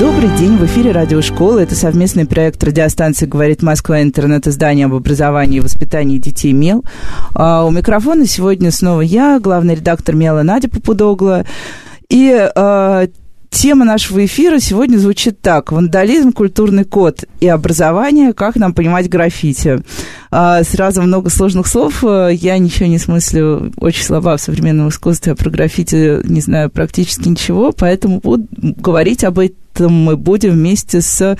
Добрый день, в эфире радиошкола. Это совместный проект радиостанции «Говорит Москва» интернет-издание об образовании и воспитании детей МЕЛ. А у микрофона сегодня снова я, главный редактор МЕЛа Надя Попудогла. И а, Тема нашего эфира сегодня звучит так. Вандализм, культурный код и образование. Как нам понимать граффити? А, сразу много сложных слов. Я ничего не смыслю. Очень слаба в современном искусстве. А про граффити не знаю практически ничего. Поэтому буду говорить об этом мы будем вместе с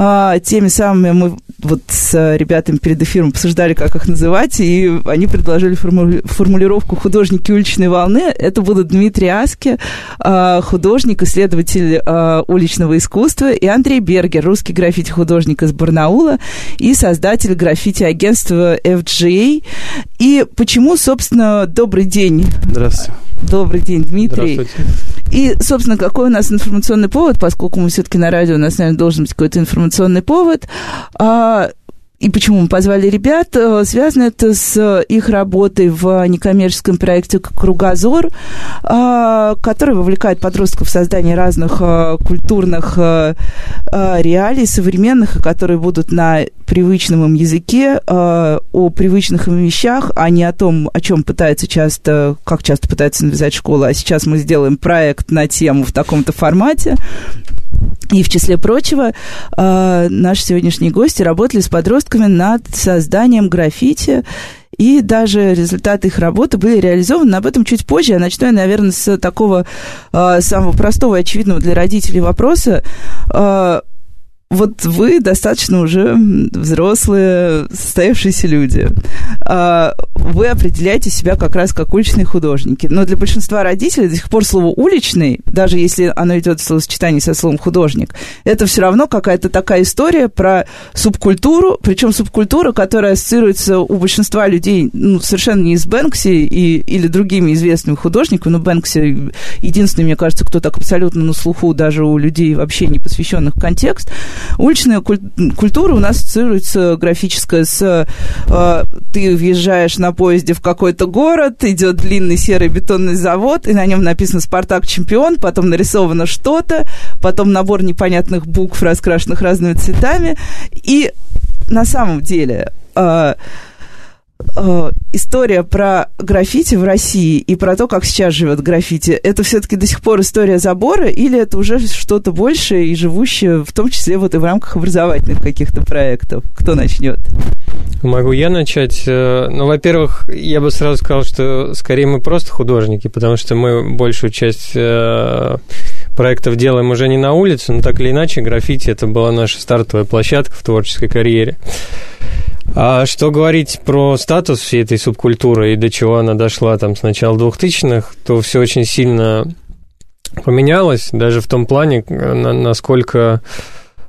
а, теми самыми мы вот с ребятами перед эфиром обсуждали, как их называть, и они предложили формули- формулировку «художники уличной волны». Это будут Дмитрий Аски, а, художник, исследователь а, уличного искусства, и Андрей Бергер, русский граффити-художник из Барнаула и создатель граффити-агентства FGA. И почему, собственно, добрый день. Здравствуйте. Добрый день, Дмитрий. И, собственно, какой у нас информационный повод, поскольку мы все-таки на радио, у нас, наверное, должен быть какой-то информационный повод. А, и почему мы позвали ребят? Э, связано это с их работой в некоммерческом проекте «Кругозор», а, который вовлекает подростков в создание разных э, культурных э, реалий современных, которые будут на привычном им языке, о привычных им вещах, а не о том, о чем пытается часто, как часто пытается навязать школа. А сейчас мы сделаем проект на тему в таком-то формате. И в числе прочего, э, наши сегодняшние гости работали с подростками над созданием граффити, и даже результаты их работы были реализованы. Об этом чуть позже. Я начну, наверное, с такого э, самого простого и очевидного для родителей вопроса. Э, вот вы достаточно уже взрослые, состоявшиеся люди. А, вы определяете себя как раз как уличные художники. Но для большинства родителей до сих пор слово «уличный», даже если оно идет в словосочетании со словом «художник», это все равно какая-то такая история про субкультуру, причем субкультура, которая ассоциируется у большинства людей ну, совершенно не с Бэнкси и, или другими известными художниками. Но Бэнкси единственный, мне кажется, кто так абсолютно на слуху даже у людей вообще не посвященных контекст – Уличная культура у нас ассоциируется графическая с э, ты въезжаешь на поезде в какой-то город, идет длинный серый бетонный завод, и на нем написано «Спартак чемпион», потом нарисовано что-то, потом набор непонятных букв, раскрашенных разными цветами. И на самом деле... Э, э, история про граффити в России и про то, как сейчас живет граффити, это все-таки до сих пор история забора или это уже что-то большее и живущее, в том числе вот и в рамках образовательных каких-то проектов? Кто начнет? Могу я начать? Э, ну, во-первых, я бы сразу сказал, что скорее мы просто художники, потому что мы большую часть э, проектов делаем уже не на улице, но так или иначе граффити это была наша стартовая площадка в творческой карьере. А что говорить про статус всей этой субкультуры и до чего она дошла там с начала 2000-х, то все очень сильно поменялось, даже в том плане, насколько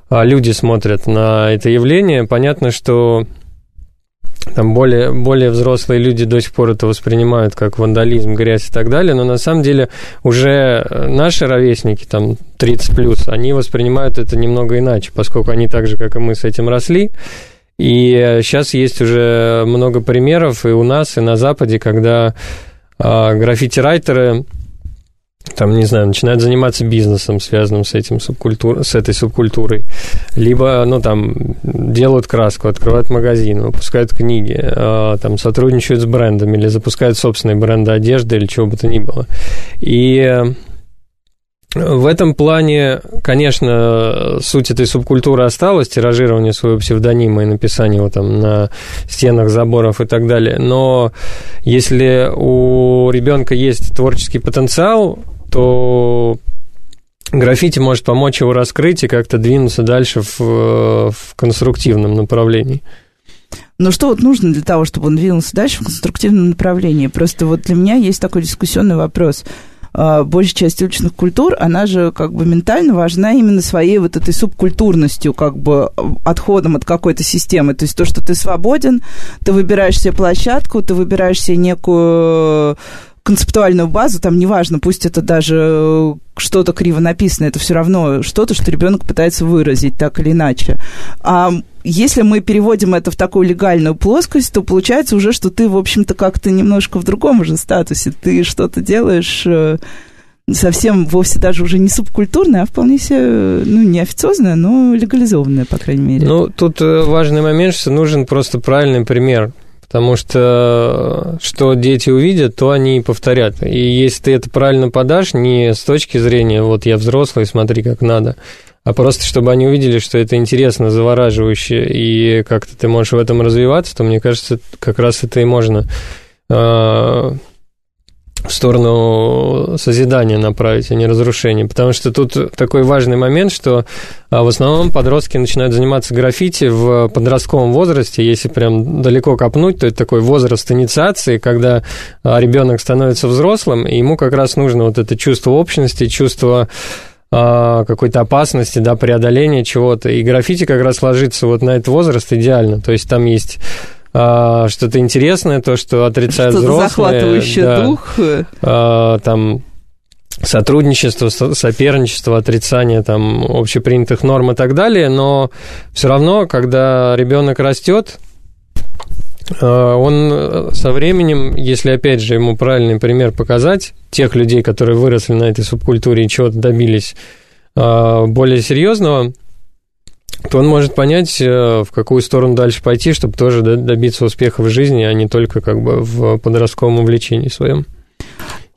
а, люди смотрят на это явление. Понятно, что там более, более взрослые люди до сих пор это воспринимают как вандализм, грязь и так далее, но на самом деле уже наши ровесники, там 30 плюс, они воспринимают это немного иначе, поскольку они так же, как и мы, с этим росли, и сейчас есть уже много примеров и у нас, и на Западе, когда э, граффити-райтеры там, не знаю, начинают заниматься бизнесом, связанным с, этим субкультур, с этой субкультурой. Либо, ну, там, делают краску, открывают магазин, выпускают книги, э, там, сотрудничают с брендами или запускают собственные бренды одежды или чего бы то ни было. И в этом плане, конечно, суть этой субкультуры осталась, тиражирование своего псевдонима и написание его там на стенах заборов и так далее. Но если у ребенка есть творческий потенциал, то граффити может помочь его раскрыть и как-то двинуться дальше в, в конструктивном направлении. Но что вот нужно для того, чтобы он двинулся дальше в конструктивном направлении? Просто вот для меня есть такой дискуссионный вопрос – а, большая часть уличных культур, она же как бы ментально важна именно своей вот этой субкультурностью, как бы отходом от какой-то системы. То есть то, что ты свободен, ты выбираешь себе площадку, ты выбираешь себе некую концептуальную базу, там неважно, пусть это даже что-то криво написано, это все равно что-то, что ребенок пытается выразить так или иначе. А если мы переводим это в такую легальную плоскость, то получается уже, что ты, в общем-то, как-то немножко в другом уже статусе. Ты что-то делаешь э, совсем вовсе даже уже не субкультурное, а вполне себе, ну, не но легализованное, по крайней мере. Ну, тут э, важный момент, что нужен просто правильный пример. Потому что что дети увидят, то они и повторят. И если ты это правильно подашь, не с точки зрения, вот я взрослый, смотри, как надо, а просто чтобы они увидели, что это интересно, завораживающе, и как-то ты можешь в этом развиваться, то, мне кажется, как раз это и можно а, в сторону созидания направить, а не разрушения. Потому что тут такой важный момент, что а, в основном подростки начинают заниматься граффити в подростковом возрасте. Если прям далеко копнуть, то это такой возраст инициации, когда а, ребенок становится взрослым, и ему как раз нужно вот это чувство общности, чувство а, какой-то опасности, да, преодоления чего-то. И граффити как раз ложится вот на этот возраст идеально. То есть там есть а, что-то интересное, то, что отрицают что взрослые. захватывающий да, дух. А, там сотрудничество, соперничество, отрицание там общепринятых норм и так далее, но все равно, когда ребенок растет, а, он со временем, если опять же ему правильный пример показать, тех людей, которые выросли на этой субкультуре и чего-то добились а, более серьезного, то он может понять, э, в какую сторону дальше пойти, чтобы тоже добиться успеха в жизни, а не только как бы в подростковом увлечении своем.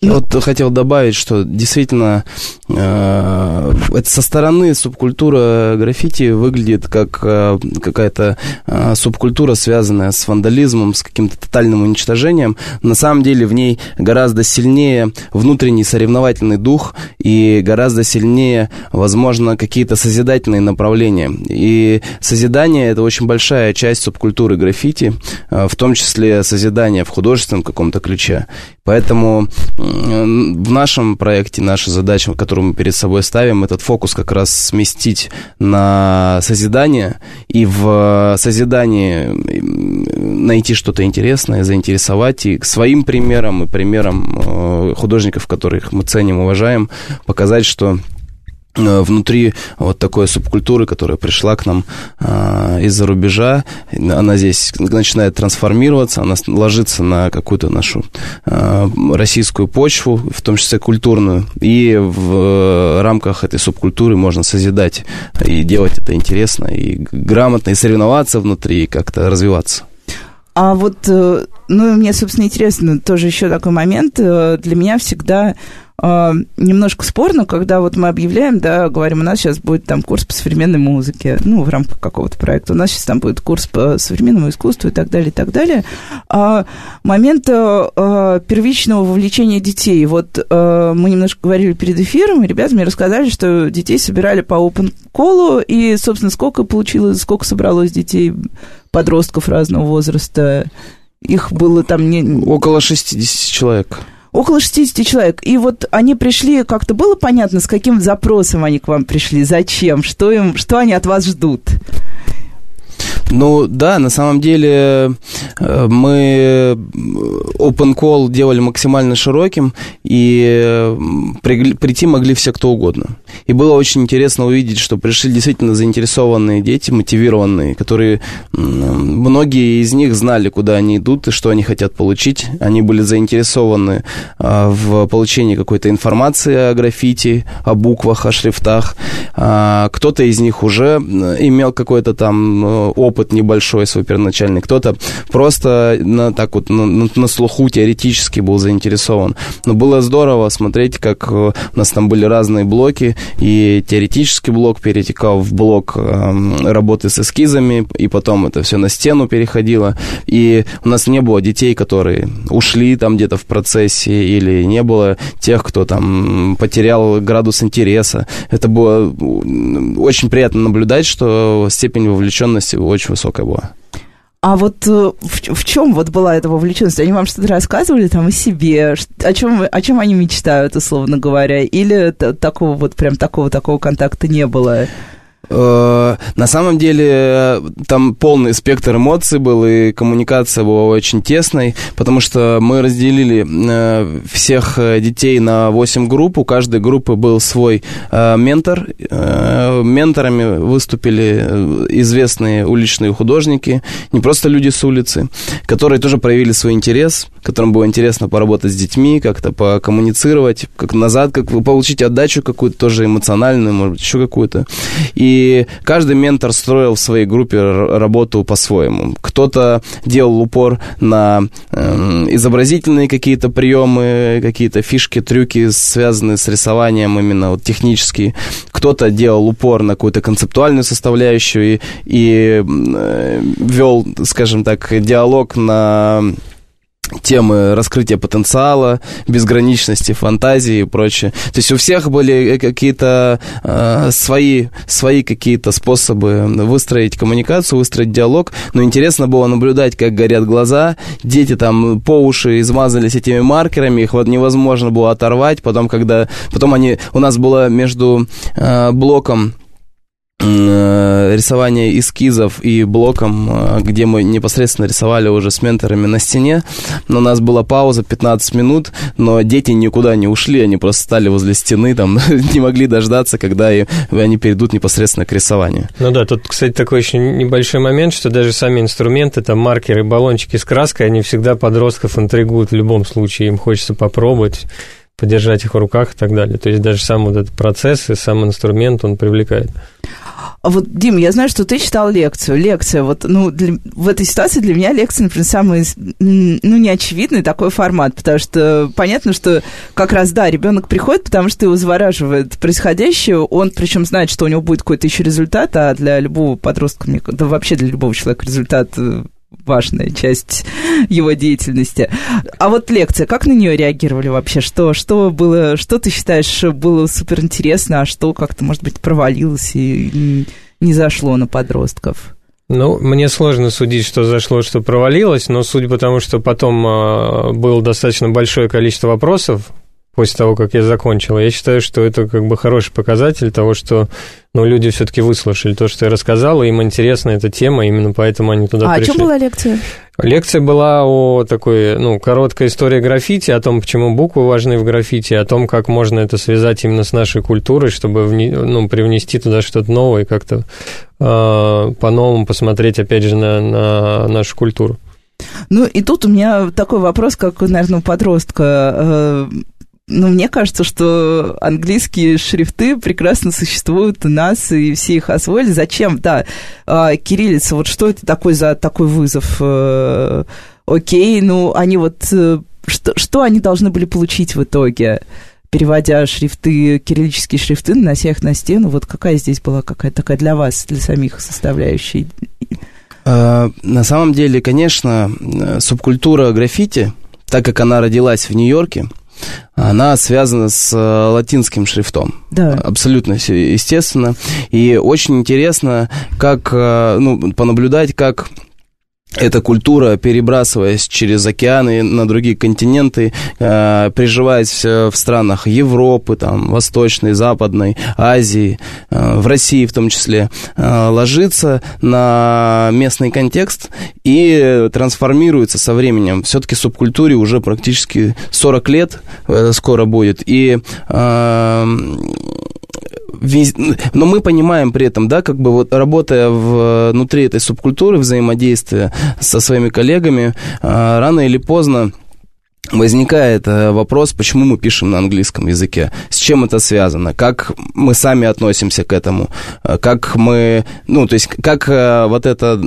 Я вот хотел добавить, что действительно э, это со стороны субкультура граффити выглядит как э, какая-то э, субкультура, связанная с вандализмом, с каким-то тотальным уничтожением. На самом деле в ней гораздо сильнее внутренний соревновательный дух и гораздо сильнее, возможно, какие-то созидательные направления. И созидание – это очень большая часть субкультуры граффити, э, в том числе созидание в художественном каком-то ключе. Поэтому в нашем проекте наша задача, которую мы перед собой ставим, этот фокус как раз сместить на созидание и в созидании найти что-то интересное, заинтересовать. И своим примером и примером э, художников, которых мы ценим, уважаем, показать, что внутри вот такой субкультуры, которая пришла к нам э, из-за рубежа. Она здесь начинает трансформироваться, она ложится на какую-то нашу э, российскую почву, в том числе культурную. И в э, рамках этой субкультуры можно созидать и делать это интересно, и грамотно, и соревноваться внутри, и как-то развиваться. А вот, э, ну, мне, собственно, интересно, тоже еще такой момент. Э, для меня всегда э, немножко спорно, когда вот мы объявляем, да, говорим, у нас сейчас будет там курс по современной музыке, ну, в рамках какого-то проекта, у нас сейчас там будет курс по современному искусству и так далее, и так далее. А момент а, первичного вовлечения детей. Вот а, мы немножко говорили перед эфиром, и ребята мне рассказали, что детей собирали по open call, и, собственно, сколько получилось, сколько собралось детей, подростков разного возраста, их было там не... Около 60 человек. Около 60 человек. И вот они пришли, как-то было понятно, с каким запросом они к вам пришли, зачем, что, им, что они от вас ждут? Ну да, на самом деле э, мы open call делали максимально широким, и прийти могли все кто угодно. И было очень интересно увидеть, что пришли действительно заинтересованные дети, мотивированные, которые многие из них знали, куда они идут и что они хотят получить. Они были заинтересованы а, в получении какой-то информации о граффити, о буквах, о шрифтах. А, кто-то из них уже имел какой-то там э, опыт небольшой свой первоначальный, кто-то просто на, так вот на, на слуху теоретически был заинтересован. Но было здорово смотреть, как э, у нас там были разные блоки, и теоретический блок перетекал в блок э, работы с эскизами, и потом это все на стену переходило. И у нас не было детей, которые ушли там где-то в процессе, или не было тех, кто там потерял градус интереса. Это было очень приятно наблюдать, что степень вовлеченности очень высокая была. А вот э, в, в чем вот была эта вовлеченность? Они вам что-то рассказывали там о себе? О чем, о чем они мечтают, условно говоря? Или такого вот прям такого такого контакта не было? Э, на самом деле там полный спектр эмоций был, и коммуникация была очень тесной, потому что мы разделили э, всех детей на 8 групп, у каждой группы был свой э, ментор. Менторами выступили известные уличные художники, не просто люди с улицы, которые тоже проявили свой интерес, которым было интересно поработать с детьми, как-то покоммуницировать, как назад, как получить отдачу какую-то тоже эмоциональную, может быть, еще какую-то. И каждый ментор строил в своей группе работу по-своему. Кто-то делал упор на э, изобразительные какие-то приемы, какие-то фишки, трюки, связанные с рисованием именно вот технические. Кто-то делал упор на какую-то концептуальную составляющую и, и э, вел, скажем так, диалог на темы раскрытия потенциала, безграничности, фантазии и прочее. То есть у всех были какие-то э, свои, свои какие-то способы выстроить коммуникацию, выстроить диалог, но интересно было наблюдать, как горят глаза, дети там по уши измазались этими маркерами, их вот невозможно было оторвать, потом, когда, потом они, у нас было между э, блоком Э, рисование эскизов и блоком, э, где мы непосредственно рисовали уже с менторами на стене. Но у нас была пауза 15 минут, но дети никуда не ушли, они просто стали возле стены, там не могли дождаться, когда они перейдут непосредственно к рисованию. Ну да, тут, кстати, такой еще небольшой момент, что даже сами инструменты, там маркеры, баллончики с краской, они всегда подростков интригуют в любом случае, им хочется попробовать подержать их в руках и так далее. То есть даже сам вот этот процесс и сам инструмент, он привлекает. А вот, Дим, я знаю, что ты читал лекцию. Лекция, вот, ну, для, в этой ситуации для меня лекция, например, самый, ну, неочевидный такой формат, потому что понятно, что как раз, да, ребенок приходит, потому что его завораживает происходящее, он причем знает, что у него будет какой-то еще результат, а для любого подростка, да вообще для любого человека результат э, важная часть его деятельности. А вот лекция, как на нее реагировали вообще? Что, что было, что ты считаешь было суперинтересно, а что как-то, может быть, провалилось и не зашло на подростков? Ну, мне сложно судить, что зашло, что провалилось, но судя по тому, что потом э, было достаточно большое количество вопросов после того, как я закончил. Я считаю, что это как бы хороший показатель того, что ну, люди все-таки выслушали то, что я рассказал, и им интересна эта тема, именно поэтому они туда а пришли. А о чем была лекция? Лекция была о такой, ну, короткой истории граффити, о том, почему буквы важны в граффити, о том, как можно это связать именно с нашей культурой, чтобы ну, привнести туда что-то новое и как-то э, по-новому посмотреть, опять же, на, на нашу культуру. Ну, и тут у меня такой вопрос, как, наверное, у подростка. Э, ну, мне кажется, что английские шрифты прекрасно существуют у нас, и все их освоили. Зачем? Да, а, кириллица, вот что это такой за такой вызов? Э, окей, ну, они вот... Э, что, что они должны были получить в итоге? переводя шрифты, кириллические шрифты, нанося их на стену, вот какая здесь была какая-то такая для вас, для самих составляющей? А, на самом деле, конечно, субкультура граффити, так как она родилась в Нью-Йорке, она связана с э, латинским шрифтом. Да. Абсолютно естественно. И очень интересно, как, э, ну, понаблюдать, как эта культура, перебрасываясь через океаны на другие континенты, э, приживаясь в странах Европы, там, Восточной, Западной, Азии, э, в России в том числе, э, ложится на местный контекст и трансформируется со временем. Все-таки субкультуре уже практически 40 лет э, скоро будет. И э, но мы понимаем при этом, да, как бы вот работая внутри этой субкультуры, взаимодействия со своими коллегами, а, рано или поздно возникает э, вопрос, почему мы пишем на английском языке, с чем это связано, как мы сами относимся к этому, э, как мы, ну, то есть, как э, вот этот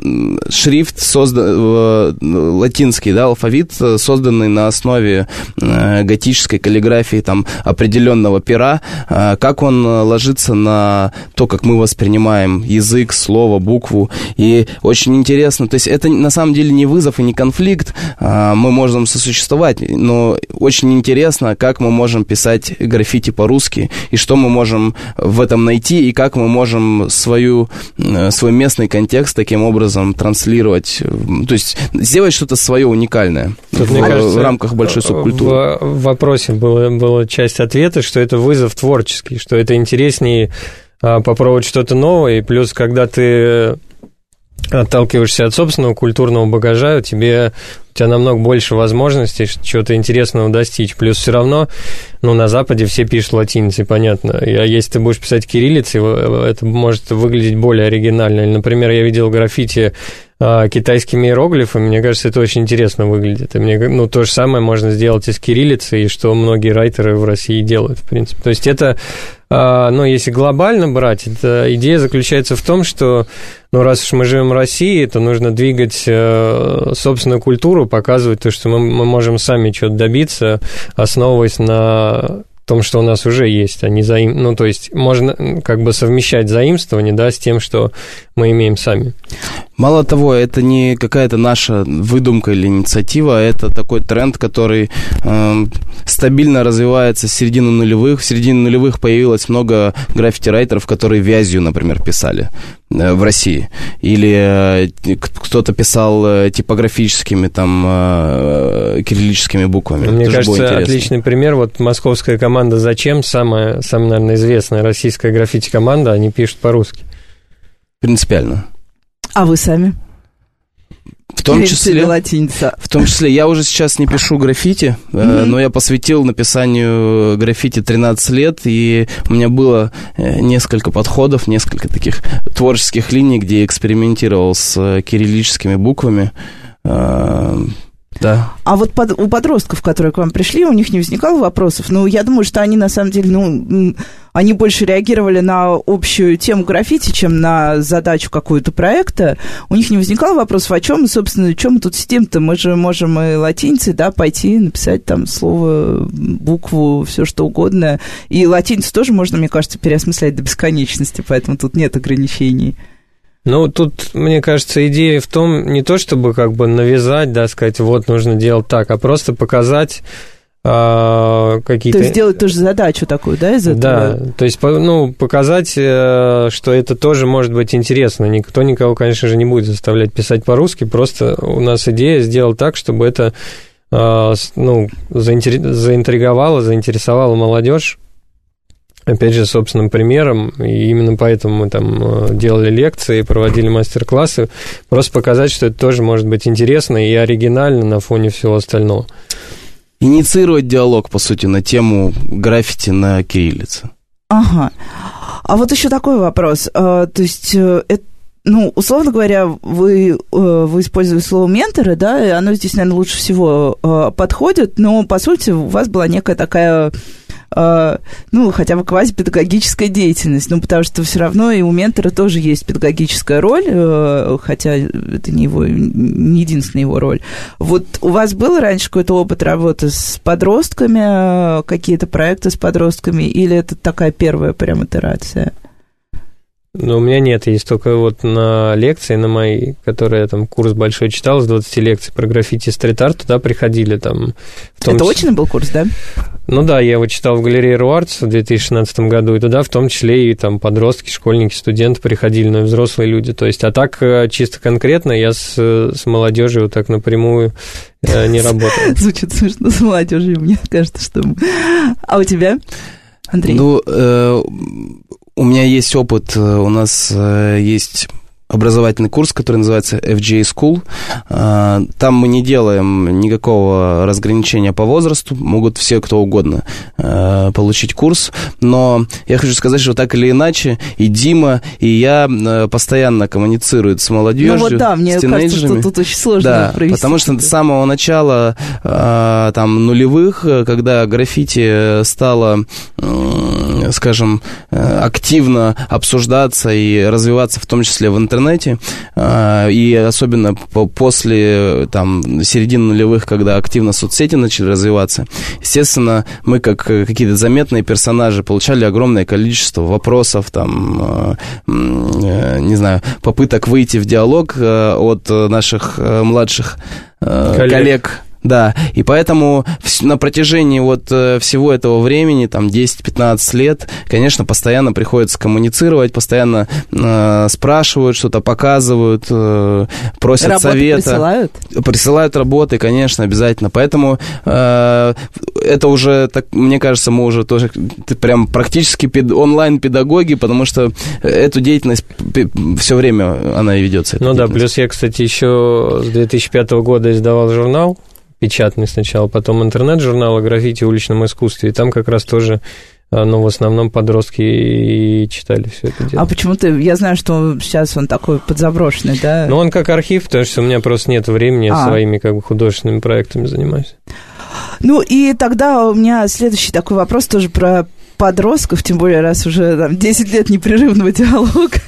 шрифт создан, латинский, да, алфавит, созданный на основе готической каллиграфии, там, определенного пера, как он ложится на то, как мы воспринимаем язык, слово, букву, и очень интересно, то есть, это на самом деле не вызов и не конфликт, мы можем сосуществовать, но очень интересно, как мы можем писать граффити по-русски, и что мы можем в этом найти, и как мы можем свою, э, свой местный контекст таким образом транслировать, то есть сделать что-то свое уникальное Тут, в, мне кажется, в рамках большой субкультуры. В, в вопросе была, была часть ответа, что это вызов творческий, что это интереснее а, попробовать что-то новое, и плюс, когда ты отталкиваешься от собственного культурного багажа, тебе, у тебя намного больше возможностей чего-то интересного достичь. Плюс все равно, ну, на Западе все пишут латиницей, понятно. А если ты будешь писать кириллицей, это может выглядеть более оригинально. Или, например, я видел граффити китайскими иероглифами, мне кажется, это очень интересно выглядит. И мне, ну, то же самое можно сделать и с кириллицей, и что многие райтеры в России делают, в принципе. То есть это, а, ну, если глобально брать, это идея заключается в том, что, ну, раз уж мы живем в России, то нужно двигать э, собственную культуру, показывать то, что мы, мы можем сами чего-то добиться, основываясь на том, что у нас уже есть, а не заим... Ну, то есть можно как бы совмещать заимствование, да, с тем, что мы имеем сами. Мало того, это не какая-то наша выдумка или инициатива, это такой тренд, который э, стабильно развивается с середины нулевых. В середине нулевых появилось много граффити-райтеров, которые вязью, например, писали э, в России. Или э, кто-то писал э, типографическими, там, э, кириллическими буквами. Мне Это кажется, отличный пример. Вот московская команда «Зачем?» самая, самая, наверное, известная российская граффити-команда, они пишут по-русски. Принципиально. А вы сами? В том числе, латинца. в том числе, я уже сейчас не пишу граффити, mm-hmm. но я посвятил написанию граффити 13 лет, и у меня было э, несколько подходов, несколько таких творческих линий, где я экспериментировал с э, кириллическими буквами. Да. А вот под, у подростков, которые к вам пришли, у них не возникало вопросов? Ну, я думаю, что они на самом деле, ну, они больше реагировали на общую тему граффити, чем на задачу какую-то проекта. У них не возникало вопросов, о чем, собственно, чем мы тут сидим-то? Мы же можем и латиницей, да, пойти написать там слово, букву, все что угодно. И латиницу тоже можно, мне кажется, переосмыслять до бесконечности, поэтому тут нет ограничений. Ну, тут, мне кажется, идея в том, не то чтобы как бы навязать, да, сказать, вот нужно делать так, а просто показать а, какие-то... То есть сделать тоже задачу такую, да, из этого? Да, то есть, ну, показать, э, что это тоже может быть интересно. Никто никого, конечно же, не будет заставлять писать по-русски, просто у нас идея сделать так, чтобы это а, ну, заинтриговало, заинтересовало молодежь, опять же, собственным примером, и именно поэтому мы там э, делали лекции, проводили мастер-классы, просто показать, что это тоже может быть интересно и оригинально на фоне всего остального. Инициировать диалог, по сути, на тему граффити на кириллице. Ага. А вот еще такой вопрос. А, то есть э, это ну, условно говоря, вы, э, вы используете слово менторы, да, и оно здесь, наверное, лучше всего подходит, но, по сути, у вас была некая такая ну, хотя бы квазипедагогическая деятельность, ну, потому что все равно и у ментора тоже есть педагогическая роль, э, хотя это не его, не единственная его роль. Вот у вас был раньше какой-то опыт работы с подростками, какие-то проекты с подростками, или это такая первая прям итерация? Ну, у меня нет, есть только вот на лекции, на мои, которые я там курс большой читал, с 20 лекций про граффити и стрит-арт, туда приходили там... Это числе... очный был курс, да? Ну да, я его читал в галерее Руартс в 2016 году, и туда в том числе и там подростки, школьники, студенты приходили, но и взрослые люди. То есть, а так э, чисто конкретно я с, с молодежью вот так напрямую э, не работал. Звучит смешно с молодежью, мне кажется, что... А у тебя, Андрей? Ну, э, у меня есть опыт, у нас есть образовательный курс, который называется FJ School. А, там мы не делаем никакого разграничения по возрасту, могут все кто угодно а, получить курс, но я хочу сказать, что так или иначе и Дима, и я а, постоянно коммуницируют с молодежью, ну вот да, мне кажется, что тут очень сложно да, провести. потому что с самого начала там нулевых, когда граффити стало, скажем, активно обсуждаться и развиваться в том числе в интернете, интернете, а, и особенно после там, середины нулевых, когда активно соцсети начали развиваться, естественно, мы как какие-то заметные персонажи получали огромное количество вопросов, там, а, э, не знаю, попыток выйти в диалог э, от наших э, младших коллег, коллег Да, и поэтому на протяжении вот э, всего этого времени, там 10-15 лет, конечно, постоянно приходится коммуницировать, постоянно э, спрашивают, что-то показывают, э, просят работы совета. присылают? Присылают работы, конечно, обязательно. Поэтому э, это уже, так, мне кажется, мы уже тоже прям практически пед, онлайн-педагоги, потому что эту деятельность все время она и ведется. Ну да, плюс я, кстати, еще с 2005 года издавал журнал печатный сначала, потом интернет-журнал о граффити и уличном искусстве, и там как раз тоже а, ну, в основном подростки и читали все это дело. А почему ты... Я знаю, что сейчас он такой подзаброшенный, да? Ну, он как архив, потому что у меня просто нет времени, а. своими как бы художественными проектами занимаюсь. Ну, и тогда у меня следующий такой вопрос тоже про подростков, тем более, раз уже там, 10 лет непрерывного диалога.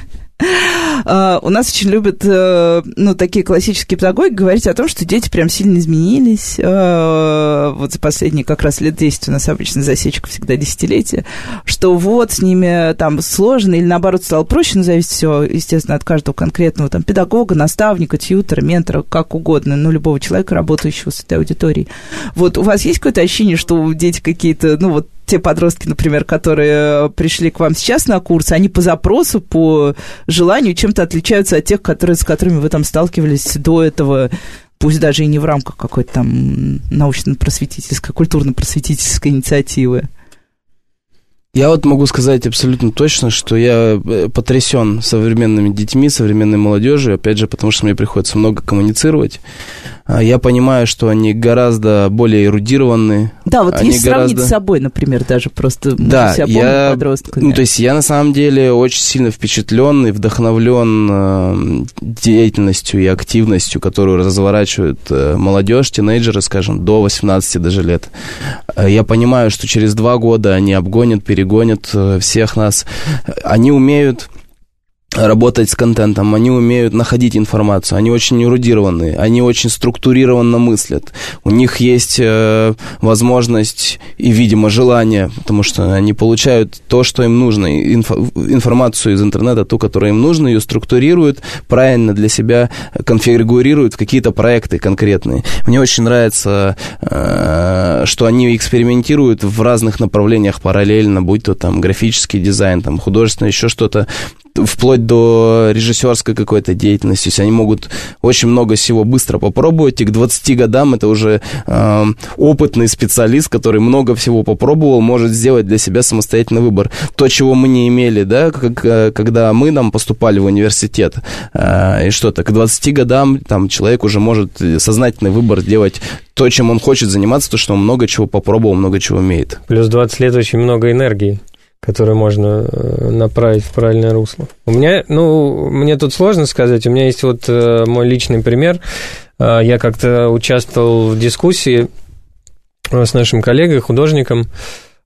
Uh, у нас очень любят, uh, ну, такие классические педагоги говорить о том, что дети прям сильно изменились. Uh, вот за последние как раз лет 10 у нас обычно засечка всегда десятилетия, что вот с ними там сложно или наоборот стало проще, но зависит все, естественно, от каждого конкретного там педагога, наставника, тьютера, ментора, как угодно, ну, любого человека, работающего с этой аудиторией. Вот у вас есть какое-то ощущение, что дети какие-то, ну, вот те подростки, например, которые э, пришли к вам сейчас на курс, они по запросу, по желанию чем-то отличаются от тех, которые, с которыми вы там сталкивались до этого, пусть даже и не в рамках какой-то там научно-просветительской, культурно-просветительской инициативы. Я вот могу сказать абсолютно точно, что я э, потрясен современными детьми, современной молодежью, опять же, потому что мне приходится много коммуницировать. А, я понимаю, что они гораздо более эрудированные. Да, вот они если гораздо... сравнить с собой, например, даже просто да, себя я, подростками. Ну, то есть я на самом деле очень сильно впечатлен и вдохновлен э, деятельностью и активностью, которую разворачивают э, молодежь, тинейджеры, скажем, до 18 даже лет. Я понимаю, что через два года они обгонят, перегонят всех нас. Они умеют работать с контентом, они умеют находить информацию, они очень эрудированные, они очень структурированно мыслят. У них есть э, возможность и, видимо, желание, потому что они получают то, что им нужно, инфо, информацию из интернета, ту, которая им нужна, ее структурируют, правильно для себя конфигурируют в какие-то проекты конкретные. Мне очень нравится, э, что они экспериментируют в разных направлениях параллельно, будь то там графический дизайн, там художественное, еще что-то, вплоть до режиссерской какой-то деятельности. То есть они могут очень много всего быстро попробовать, и к 20 годам это уже э, опытный специалист, который много всего попробовал, может сделать для себя самостоятельный выбор. То, чего мы не имели, да, как, когда мы нам поступали в университет, э, и что-то, к 20 годам там человек уже может сознательный выбор делать то, чем он хочет заниматься, то, что он много чего попробовал, много чего умеет. Плюс 20 лет очень много энергии которые можно э, направить в правильное русло. У меня, ну, мне тут сложно сказать, у меня есть вот э, мой личный пример. Э, я как-то участвовал в дискуссии с нашим коллегой, художником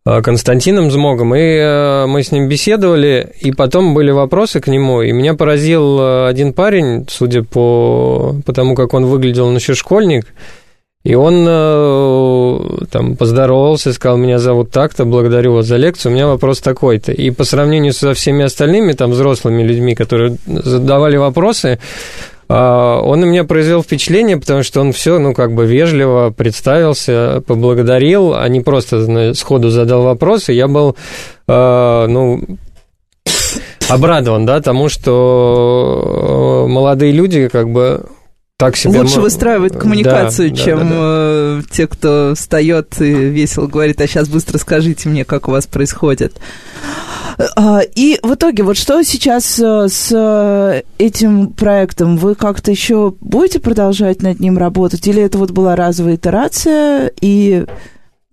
Константином Змогом, и мы с ним беседовали, и потом были вопросы к нему, и меня поразил один парень, судя по, по тому, как он выглядел, он еще школьник, и он э, там поздоровался, сказал, меня зовут так-то, благодарю вас за лекцию, у меня вопрос такой-то. И по сравнению со всеми остальными там взрослыми людьми, которые задавали вопросы, э, он на меня произвел впечатление, потому что он все, ну, как бы вежливо представился, поблагодарил, а не просто сходу задал вопросы. Я был, э, ну, обрадован, да, тому, что молодые люди, как бы, так себе... Лучше выстраивают коммуникацию, да, чем да, да, да. Э, те, кто встает и весело говорит, а сейчас быстро скажите мне, как у вас происходит. А, и в итоге, вот что сейчас э, с этим проектом? Вы как-то еще будете продолжать над ним работать? Или это вот была разовая итерация? И,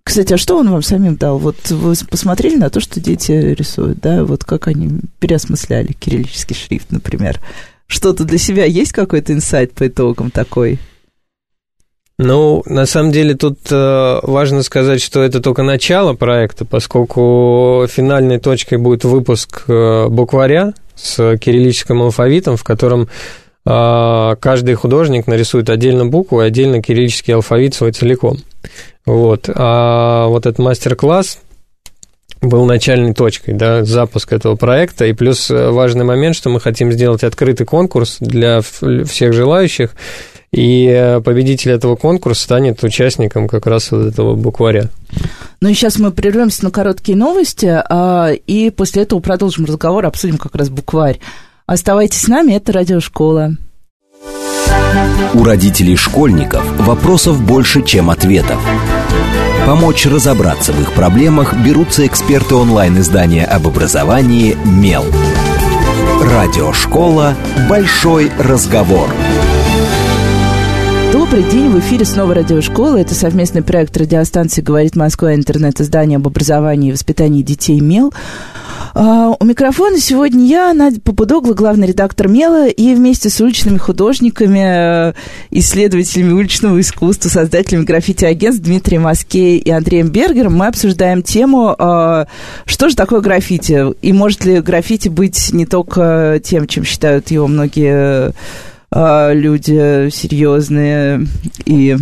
кстати, а что он вам самим дал? Вот вы посмотрели на то, что дети рисуют, да? Вот как они переосмысляли кириллический шрифт, например что-то для себя есть какой-то инсайт по итогам такой? Ну, на самом деле тут э, важно сказать, что это только начало проекта, поскольку финальной точкой будет выпуск э, букваря с кириллическим алфавитом, в котором э, каждый художник нарисует отдельно букву и отдельно кириллический алфавит свой целиком. Вот. А вот этот мастер-класс был начальной точкой, да, запуск этого проекта. И плюс э, важный момент, что мы хотим сделать открытый конкурс для всех желающих. и э, победитель этого конкурса станет участником как раз вот этого букваря. Ну и сейчас мы прервемся на короткие новости, а, и после этого продолжим разговор, обсудим как раз букварь. Оставайтесь с нами, это Радиошкола. У родителей школьников вопросов больше, чем ответов. Помочь разобраться в их проблемах берутся эксперты онлайн-издания об образовании «Мел». Радиошкола «Большой разговор». Добрый день, в эфире снова радиошкола. Это совместный проект радиостанции «Говорит Москва» интернет-издание об образовании и воспитании детей «Мел». Uh, у микрофона сегодня я, Надя Попудогла, главный редактор «Мела», и вместе с уличными художниками, исследователями уличного искусства, создателями граффити-агентств Дмитрием Маске и Андреем Бергером мы обсуждаем тему, uh, что же такое граффити, и может ли граффити быть не только тем, чем считают его многие люди серьезные и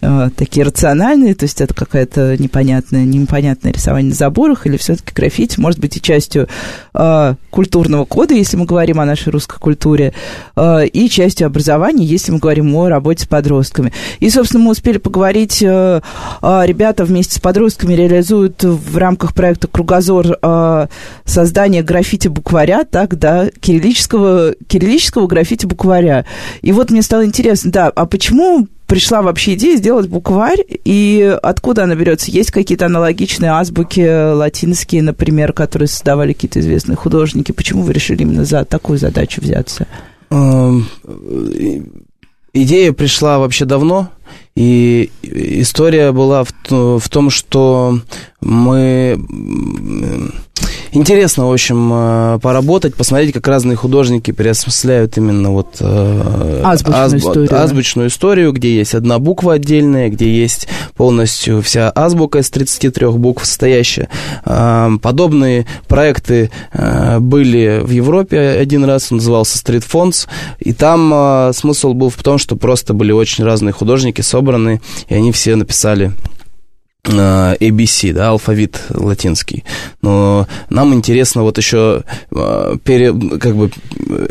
э, такие рациональные, то есть это какая-то непонятная, непонятное рисование на заборах, или все-таки граффити может быть и частью э, культурного кода, если мы говорим о нашей русской культуре, э, и частью образования, если мы говорим о работе с подростками. И, собственно, мы успели поговорить, э, э, ребята вместе с подростками реализуют в рамках проекта «Кругозор» э, создание граффити-букваря, так, да, кириллического, кириллического граффити-букваря. И вот мне стало интересно, да, а почему пришла вообще идея сделать букварь, и откуда она берется? Есть какие-то аналогичные азбуки латинские, например, которые создавали какие-то известные художники. Почему вы решили именно за такую задачу взяться? Идея пришла вообще давно, и история была в, в том, что мы интересно, в общем, э, поработать, посмотреть, как разные художники переосмысляют именно вот э, азбучную, азб... историю. азбучную историю, где есть одна буква отдельная, где есть полностью вся азбука из 33 букв состоящая. Э, подобные проекты были в Европе один раз, он назывался Street Fonts, и там смысл был в том, что просто были очень разные художники собраны, и они все написали ABC, да, алфавит латинский. Но нам интересно вот еще а, пере, как бы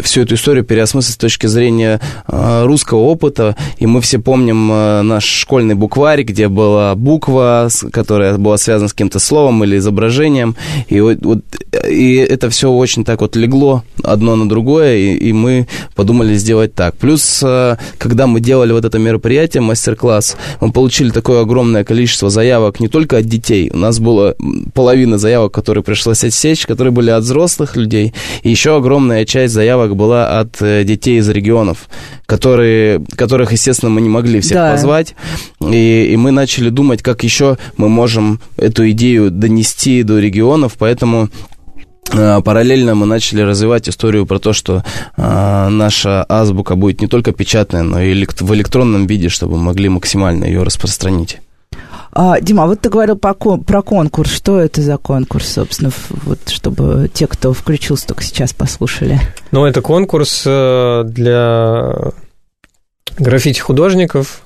всю эту историю переосмыслить с точки зрения а, русского опыта. И мы все помним наш школьный букварь, где была буква, которая была связана с каким-то словом или изображением. И, вот, и это все очень так вот легло одно на другое, и, и мы подумали сделать так. Плюс, когда мы делали вот это мероприятие, мастер-класс, мы получили такое огромное количество заявок заявок не только от детей. У нас было половина заявок, которые пришлось отсечь, которые были от взрослых людей. И еще огромная часть заявок была от э, детей из регионов, которые, которых, естественно, мы не могли всех да. позвать. И, и мы начали думать, как еще мы можем эту идею донести до регионов. Поэтому э, Параллельно мы начали развивать историю про то, что э, наша азбука будет не только печатная, но и в электронном виде, чтобы мы могли максимально ее распространить. А, Дима, вот ты говорил про, про конкурс. Что это за конкурс, собственно, вот, чтобы те, кто включился только сейчас, послушали? Ну, это конкурс э, для граффити-художников,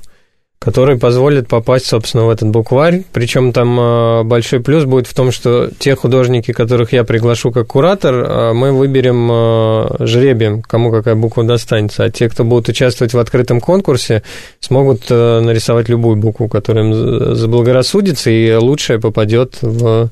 который позволит попасть, собственно, в этот букварь. Причем там э, большой плюс будет в том, что те художники, которых я приглашу как куратор, э, мы выберем э, жребием, кому какая буква достанется. А те, кто будут участвовать в открытом конкурсе, смогут нарисовать любую букву, которая им заблагорассудится, и лучшая попадет в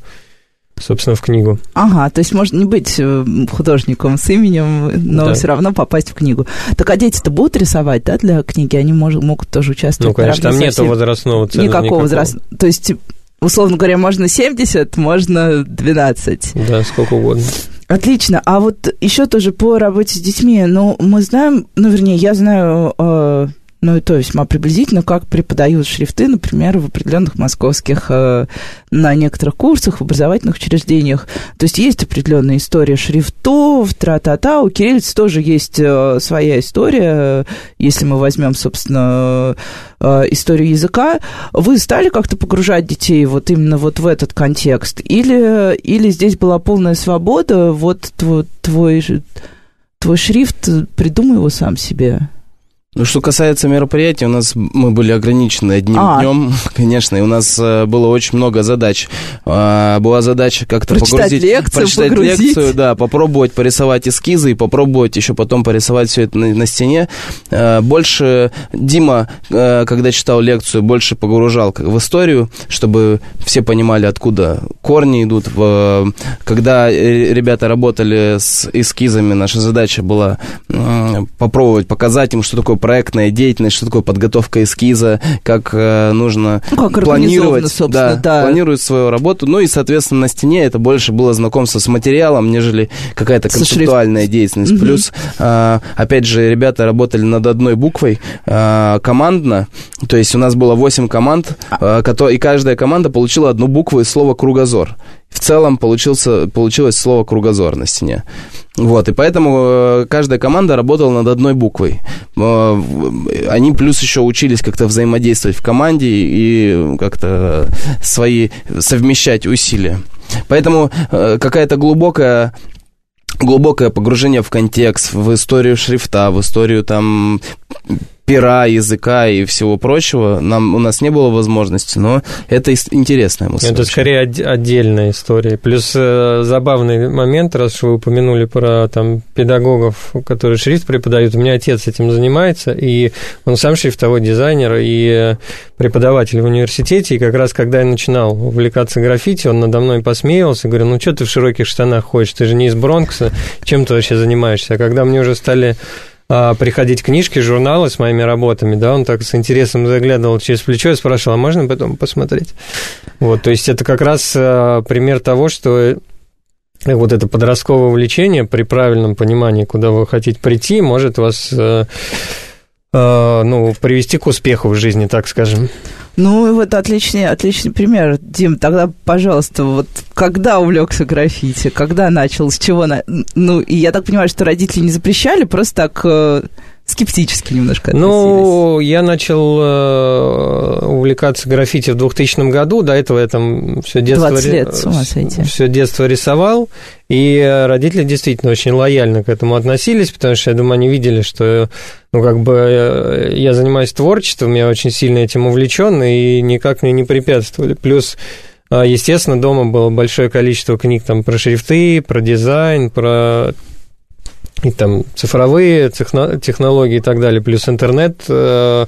собственно, в книгу. Ага, то есть можно не быть э, художником с именем, но да. все равно попасть в книгу. Так а дети-то будут рисовать, да, для книги? Они мож, могут тоже участвовать. Ну, конечно, там нет возрастного ценза никакого. Никакого возрастного. То есть, условно говоря, можно 70, можно 12. Да, сколько угодно. Отлично. А вот еще тоже по работе с детьми, ну, мы знаем, ну, вернее, я знаю э, ну, это весьма приблизительно, как преподают шрифты, например, в определенных московских, э, на некоторых курсах, в образовательных учреждениях. То есть есть определенная история шрифтов, тра-та-та. У кириллицы тоже есть э, своя история, если мы возьмем, собственно, э, историю языка. Вы стали как-то погружать детей вот именно вот в этот контекст? Или, или здесь была полная свобода, вот твой, твой, твой шрифт, придумай его сам себе? Ну, что касается мероприятий, у нас мы были ограничены одним а. днем, конечно, и у нас э, было очень много задач. А, была задача как-то погрузить, лекцию, прочитать погрузить. лекцию, да, попробовать порисовать эскизы и попробовать еще потом порисовать все это на, на стене. А, больше Дима, э, когда читал лекцию, больше погружал в историю, чтобы все понимали, откуда корни идут. Когда ребята работали с эскизами, наша задача была попробовать показать им, что такое проектная деятельность, что такое подготовка эскиза, как э, нужно ну, как планировать, да, да. планировать свою работу. Ну и, соответственно, на стене это больше было знакомство с материалом, нежели какая-то концептуальная деятельность. Угу. Плюс, э, опять же, ребята работали над одной буквой э, командно, то есть у нас было 8 команд, э, и каждая команда получила одну букву из слова «кругозор». В целом получился, получилось слово «кругозор» на стене. Вот, и поэтому э, каждая команда работала над одной буквой. Э, они плюс еще учились как-то взаимодействовать в команде и как-то свои совмещать усилия. Поэтому э, какая-то глубокая глубокое погружение в контекст, в историю шрифта, в историю там пера, языка и всего прочего нам, у нас не было возможности, но это интересная мысль. Это скорее од- отдельная история. Плюс э, забавный момент, раз вы упомянули про там, педагогов, которые шрифт преподают. У меня отец этим занимается, и он сам шрифтовой дизайнер и преподаватель в университете. И как раз когда я начинал увлекаться граффити, он надо мной посмеивался, говорил, ну что ты в широких штанах ходишь, ты же не из Бронкса, чем ты вообще занимаешься? А когда мне уже стали приходить книжки, журналы с моими работами, да, он так с интересом заглядывал через плечо и спрашивал, а можно потом посмотреть? Вот, то есть это как раз а, пример того, что вот это подростковое увлечение при правильном понимании, куда вы хотите прийти, может вас а, ну, привести к успеху в жизни, так скажем. Ну, вот отличный, отличный пример. Дим, тогда, пожалуйста, вот когда увлекся граффити, когда начал, с чего... На... Ну, и я так понимаю, что родители не запрещали, просто так э, скептически немножко. Ну, я начал э, увлекаться граффити в 2000 году. До этого я там все детство, 20 лет, с ума сойти. все детство рисовал. И родители действительно очень лояльно к этому относились, потому что, я думаю, они видели, что ну, как бы э, я занимаюсь творчеством, я очень сильно этим увлечен, и никак мне не препятствовали. Плюс э, Естественно, дома было большое количество книг там про шрифты, про дизайн, про и там цифровые технологии и так далее, плюс интернет. Э,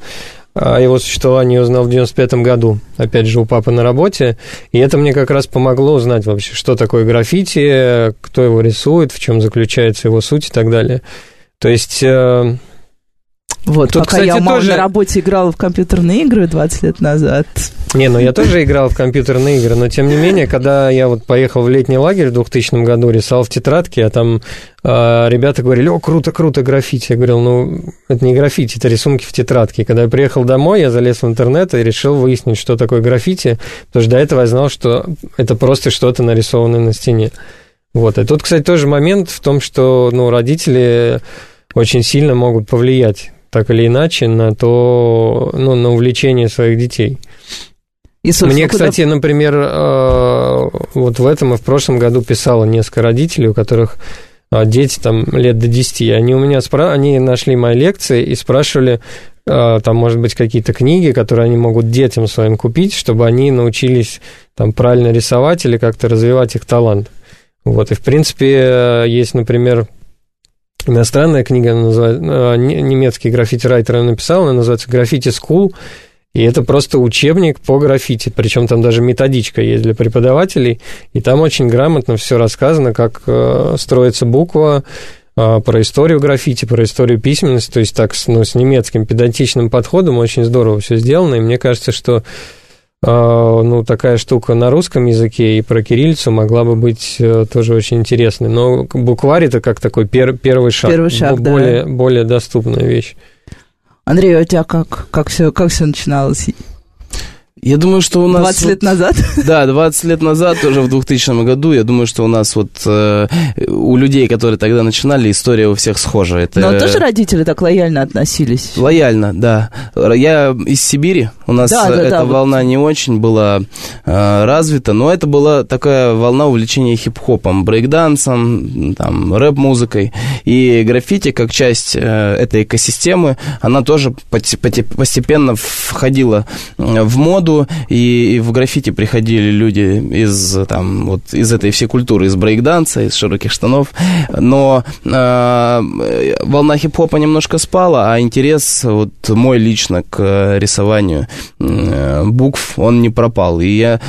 о его существовании узнал в 95 году, опять же, у папы на работе, и это мне как раз помогло узнать вообще, что такое граффити, кто его рисует, в чем заключается его суть и так далее. То есть э, вот, Тут, пока кстати, я тоже... на работе играла в компьютерные игры 20 лет назад. Не, ну я тоже играл в компьютерные игры, но тем не менее, когда я вот поехал в летний лагерь в 2000 году, рисовал в тетрадке, а там э, ребята говорили, о, круто, круто, граффити. Я говорил, ну, это не граффити, это рисунки в тетрадке. когда я приехал домой, я залез в интернет и решил выяснить, что такое граффити, потому что до этого я знал, что это просто что-то нарисованное на стене. Вот, и тут, кстати, тоже момент в том, что, ну, родители очень сильно могут повлиять так или иначе на то, ну, на увлечение своих детей. И, Мне, куда... кстати, например, э, вот в этом и в прошлом году писало несколько родителей, у которых э, дети там лет до 10. Они у меня спра... они нашли мои лекции и спрашивали, э, там, может быть, какие-то книги, которые они могут детям своим купить, чтобы они научились там правильно рисовать или как-то развивать их талант. Вот, и, в принципе, есть, например, иностранная книга, называется, э, немецкий граффити-райтер написал, она называется «Граффити School», и это просто учебник по граффити, причем там даже методичка есть для преподавателей, и там очень грамотно все рассказано, как э, строится буква, э, про историю граффити, про историю письменности, то есть так ну, с немецким педантичным подходом очень здорово все сделано, и мне кажется, что а, ну, такая штука на русском языке и про кириллицу могла бы быть э, тоже очень интересной. Но букварь это как такой пер, первый шаг. Первый шаг, более, да. Более доступная вещь. Андрей, а у тебя как, как все как все начиналось? Я думаю, что у нас... 20 вот, лет назад? Да, 20 лет назад, тоже в 2000 году, я думаю, что у нас вот э, у людей, которые тогда начинали, история у всех схожа. Это... Но тоже родители так лояльно относились? Лояльно, да. Я из Сибири, у нас Да, да, эта да, волна не очень была э, развита, но это была такая волна увлечения хип-хопом, брейкдансом, там, рэп-музыкой. И граффити, как часть э, этой экосистемы, она тоже постепенно входила э, в моду, и, и в граффити приходили люди из, там, вот, из этой всей культуры, из брейкданса, из широких штанов, но э, волна хип-хопа немножко спала, а интерес вот мой лично к рисованию э, букв, он не пропал, и я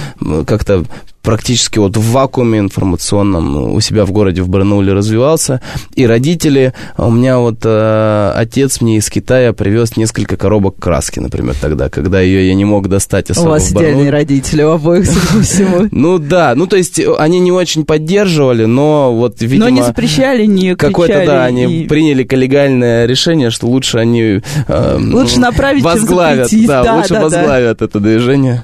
как-то практически вот в вакууме информационном у себя в городе в Барнауле развивался. И родители, у меня вот э, отец мне из Китая привез несколько коробок краски, например, тогда, когда ее я не мог достать особо У вас идеальные родители у обоих, судя по всему. Ну да, ну то есть они не очень поддерживали, но вот, видимо... Но не запрещали, не Какое-то, да, они приняли коллегальное решение, что лучше они... э, Лучше направить, возглавят, да, лучше возглавят это движение.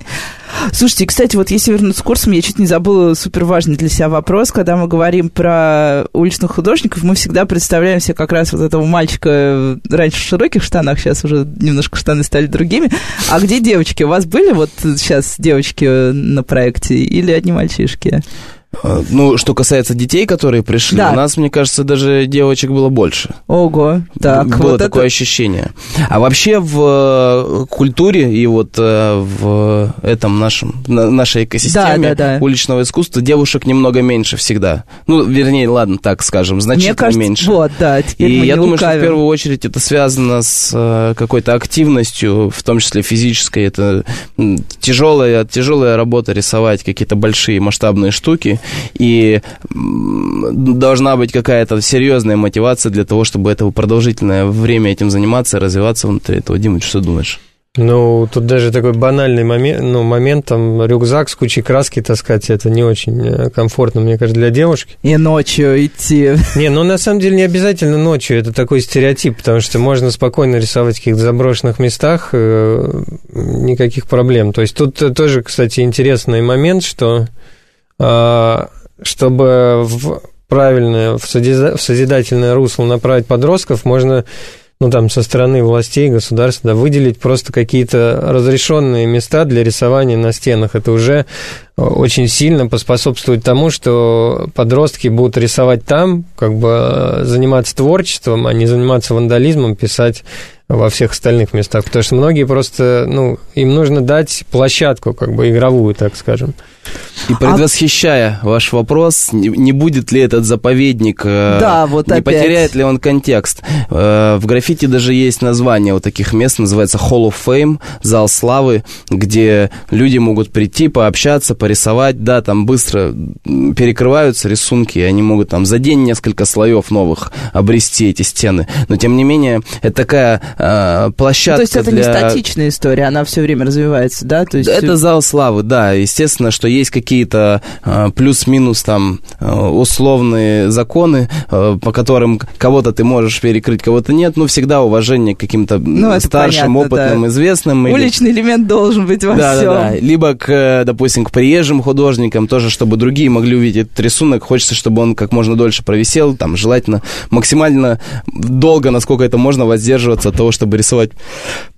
Слушайте, кстати, вот если вернуться к курсам, я чуть не забыла супер важный для себя вопрос. Когда мы говорим про уличных художников, мы всегда представляем себе как раз вот этого мальчика раньше в широких штанах, сейчас уже немножко штаны стали другими. А где девочки? У вас были вот сейчас девочки на проекте или одни мальчишки? Э, Ну, что касается детей, которые пришли, Да. у нас, мне кажется, даже девочек было больше. Ого, так, Было вот такое это... ощущение. А вообще в э, культуре и вот э, в этом нашем, на- нашей экосистеме Да, да, да. уличного искусства девушек немного меньше всегда. Ну, вернее, ладно, так скажем, значительно Мне кажется, меньше. вот, да, теперь И мы я не думаю, что в лукавим. первую очередь это связано с какой-то активностью, в том числе физической. Это тяжелая, тяжелая работа рисовать какие-то большие масштабные штуки. И должна быть какая-то серьезная мотивация для того, чтобы это продолжительное время этим заниматься, развиваться внутри этого. Дима, что думаешь? Ну, тут даже такой банальный момент, ну, момент, там, рюкзак с кучей краски таскать, это не очень э, комфортно, мне кажется, для девушки. И ночью идти. Не, ну, на самом деле, не обязательно ночью, это такой стереотип, потому что можно спокойно рисовать в каких-то заброшенных местах, э, никаких проблем. То есть тут э, тоже, кстати, интересный момент, что чтобы в правильное, в созидательное русло направить подростков, можно ну, там, со стороны властей, государства, да, выделить просто какие-то разрешенные места для рисования на стенах. Это уже э, очень сильно поспособствует тому, что подростки будут рисовать там, как бы э, заниматься творчеством, а не заниматься вандализмом, писать во всех остальных местах. Потому что многие просто, ну, им нужно дать площадку, как бы игровую, так скажем. И предвосхищая ваш вопрос, не, не будет ли этот заповедник, э, Да, вот не опять. потеряет ли он контекст? Э, в граффити даже есть название вот таких мест, называется Hall of Fame, зал славы, где люди могут прийти, пообщаться, порисовать, да, там быстро перекрываются рисунки, и они могут там за день несколько слоев новых обрести эти стены. Но тем не менее, это такая э, площадка То есть это не для... статичная история, она все время развивается, да? То есть Это зал славы, да. Естественно, что есть какие-то э, плюс-минус там э, условные законы, э, по которым кого-то ты можешь перекрыть, кого-то нет, но всегда уважение к каким-то Ну, старшим, понятно, опытным, да. известным. или- уличный элемент должен быть во да, всем. да, да. Либо к, допустим, к приезжим художникам тоже, чтобы другие могли увидеть этот рисунок. Хочется, чтобы он как можно дольше провисел, там, желательно максимально долго, насколько это можно, воздерживаться от того, чтобы рисовать